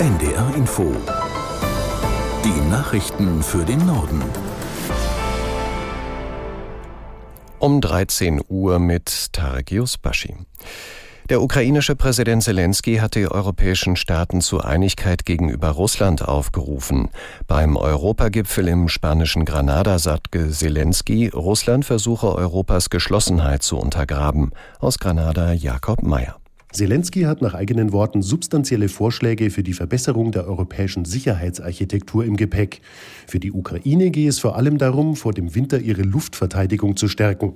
NDR Info. Die Nachrichten für den Norden. Um 13 Uhr mit Tarek Yusbashi. Der ukrainische Präsident Zelensky hat die europäischen Staaten zu Einigkeit gegenüber Russland aufgerufen. Beim Europagipfel im spanischen Granada sagte Zelensky, Russland versuche Europas Geschlossenheit zu untergraben. Aus Granada Jakob Mayer. Zelensky hat nach eigenen Worten substanzielle Vorschläge für die Verbesserung der europäischen Sicherheitsarchitektur im Gepäck. Für die Ukraine gehe es vor allem darum, vor dem Winter ihre Luftverteidigung zu stärken.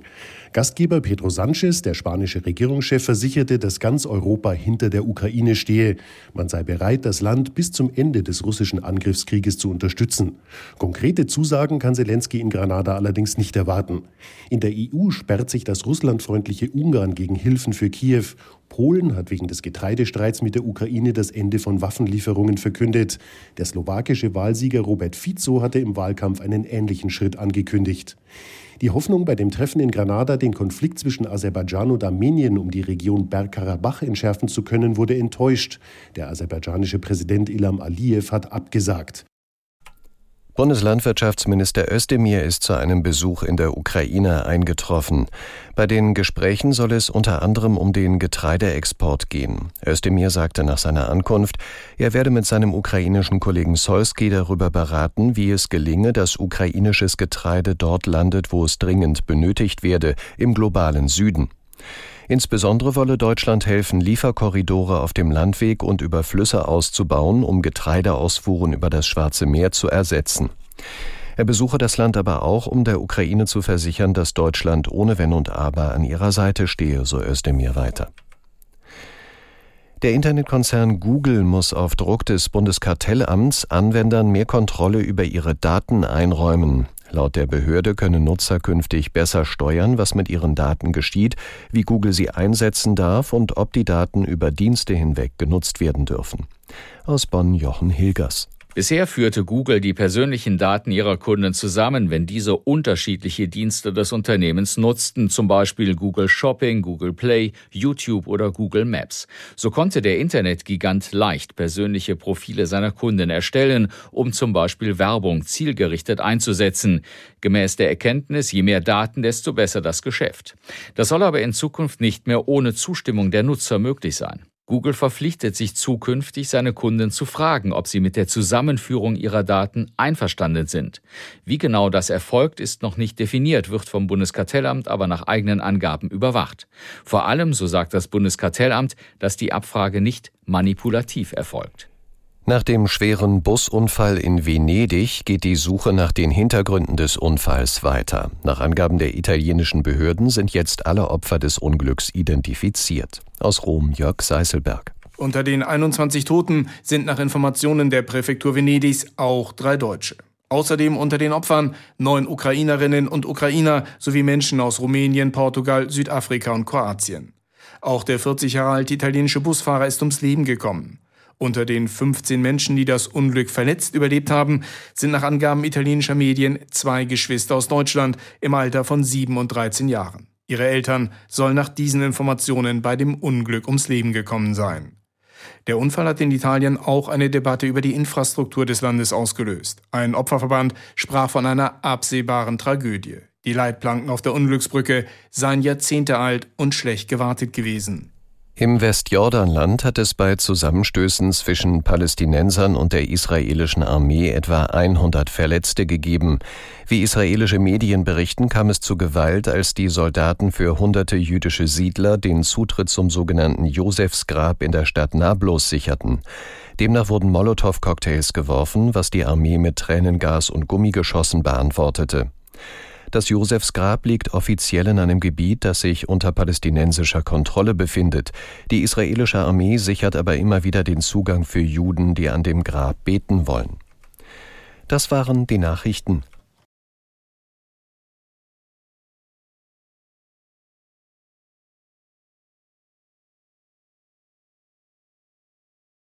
Gastgeber Pedro Sanchez, der spanische Regierungschef, versicherte, dass ganz Europa hinter der Ukraine stehe. Man sei bereit, das Land bis zum Ende des russischen Angriffskrieges zu unterstützen. Konkrete Zusagen kann Zelensky in Granada allerdings nicht erwarten. In der EU sperrt sich das russlandfreundliche Ungarn gegen Hilfen für Kiew. Polen hat wegen des Getreidestreits mit der Ukraine das Ende von Waffenlieferungen verkündet. Der slowakische Wahlsieger Robert Fico hatte im Wahlkampf einen ähnlichen Schritt angekündigt. Die Hoffnung bei dem Treffen in Granada, den Konflikt zwischen Aserbaidschan und Armenien um die Region Bergkarabach entschärfen zu können, wurde enttäuscht. Der aserbaidschanische Präsident Ilham Aliyev hat abgesagt. Bundeslandwirtschaftsminister Özdemir ist zu einem Besuch in der Ukraine eingetroffen. Bei den Gesprächen soll es unter anderem um den Getreideexport gehen. Özdemir sagte nach seiner Ankunft, er werde mit seinem ukrainischen Kollegen Solski darüber beraten, wie es gelinge, dass ukrainisches Getreide dort landet, wo es dringend benötigt werde, im globalen Süden. Insbesondere wolle Deutschland helfen, Lieferkorridore auf dem Landweg und über Flüsse auszubauen, um Getreideausfuhren über das Schwarze Meer zu ersetzen. Er besuche das Land aber auch, um der Ukraine zu versichern, dass Deutschland ohne Wenn und Aber an ihrer Seite stehe, so Özdemir weiter. Der Internetkonzern Google muss auf Druck des Bundeskartellamts Anwendern mehr Kontrolle über ihre Daten einräumen. Laut der Behörde können Nutzer künftig besser steuern, was mit ihren Daten geschieht, wie Google sie einsetzen darf und ob die Daten über Dienste hinweg genutzt werden dürfen. Aus Bonn Jochen Hilgers. Bisher führte Google die persönlichen Daten ihrer Kunden zusammen, wenn diese unterschiedliche Dienste des Unternehmens nutzten, zum Beispiel Google Shopping, Google Play, YouTube oder Google Maps. So konnte der Internetgigant leicht persönliche Profile seiner Kunden erstellen, um zum Beispiel Werbung zielgerichtet einzusetzen. Gemäß der Erkenntnis, je mehr Daten, desto besser das Geschäft. Das soll aber in Zukunft nicht mehr ohne Zustimmung der Nutzer möglich sein. Google verpflichtet sich zukünftig, seine Kunden zu fragen, ob sie mit der Zusammenführung ihrer Daten einverstanden sind. Wie genau das erfolgt, ist noch nicht definiert, wird vom Bundeskartellamt aber nach eigenen Angaben überwacht. Vor allem, so sagt das Bundeskartellamt, dass die Abfrage nicht manipulativ erfolgt. Nach dem schweren Busunfall in Venedig geht die Suche nach den Hintergründen des Unfalls weiter. Nach Angaben der italienischen Behörden sind jetzt alle Opfer des Unglücks identifiziert. Aus Rom Jörg Seiselberg. Unter den 21 Toten sind nach Informationen der Präfektur Venedigs auch drei Deutsche. Außerdem unter den Opfern neun Ukrainerinnen und Ukrainer sowie Menschen aus Rumänien, Portugal, Südafrika und Kroatien. Auch der 40 Jahre alte italienische Busfahrer ist ums Leben gekommen. Unter den 15 Menschen, die das Unglück verletzt überlebt haben, sind nach Angaben italienischer Medien zwei Geschwister aus Deutschland im Alter von 7 und 13 Jahren. Ihre Eltern sollen nach diesen Informationen bei dem Unglück ums Leben gekommen sein. Der Unfall hat in Italien auch eine Debatte über die Infrastruktur des Landes ausgelöst. Ein Opferverband sprach von einer absehbaren Tragödie. Die Leitplanken auf der Unglücksbrücke seien Jahrzehnte alt und schlecht gewartet gewesen. Im Westjordanland hat es bei Zusammenstößen zwischen Palästinensern und der israelischen Armee etwa 100 Verletzte gegeben. Wie israelische Medien berichten, kam es zu Gewalt, als die Soldaten für hunderte jüdische Siedler den Zutritt zum sogenannten Josefsgrab in der Stadt Nablus sicherten. Demnach wurden Molotow-Cocktails geworfen, was die Armee mit Tränengas und Gummigeschossen beantwortete. Das Josefsgrab liegt offiziell in einem Gebiet, das sich unter palästinensischer Kontrolle befindet. Die israelische Armee sichert aber immer wieder den Zugang für Juden, die an dem Grab beten wollen. Das waren die Nachrichten.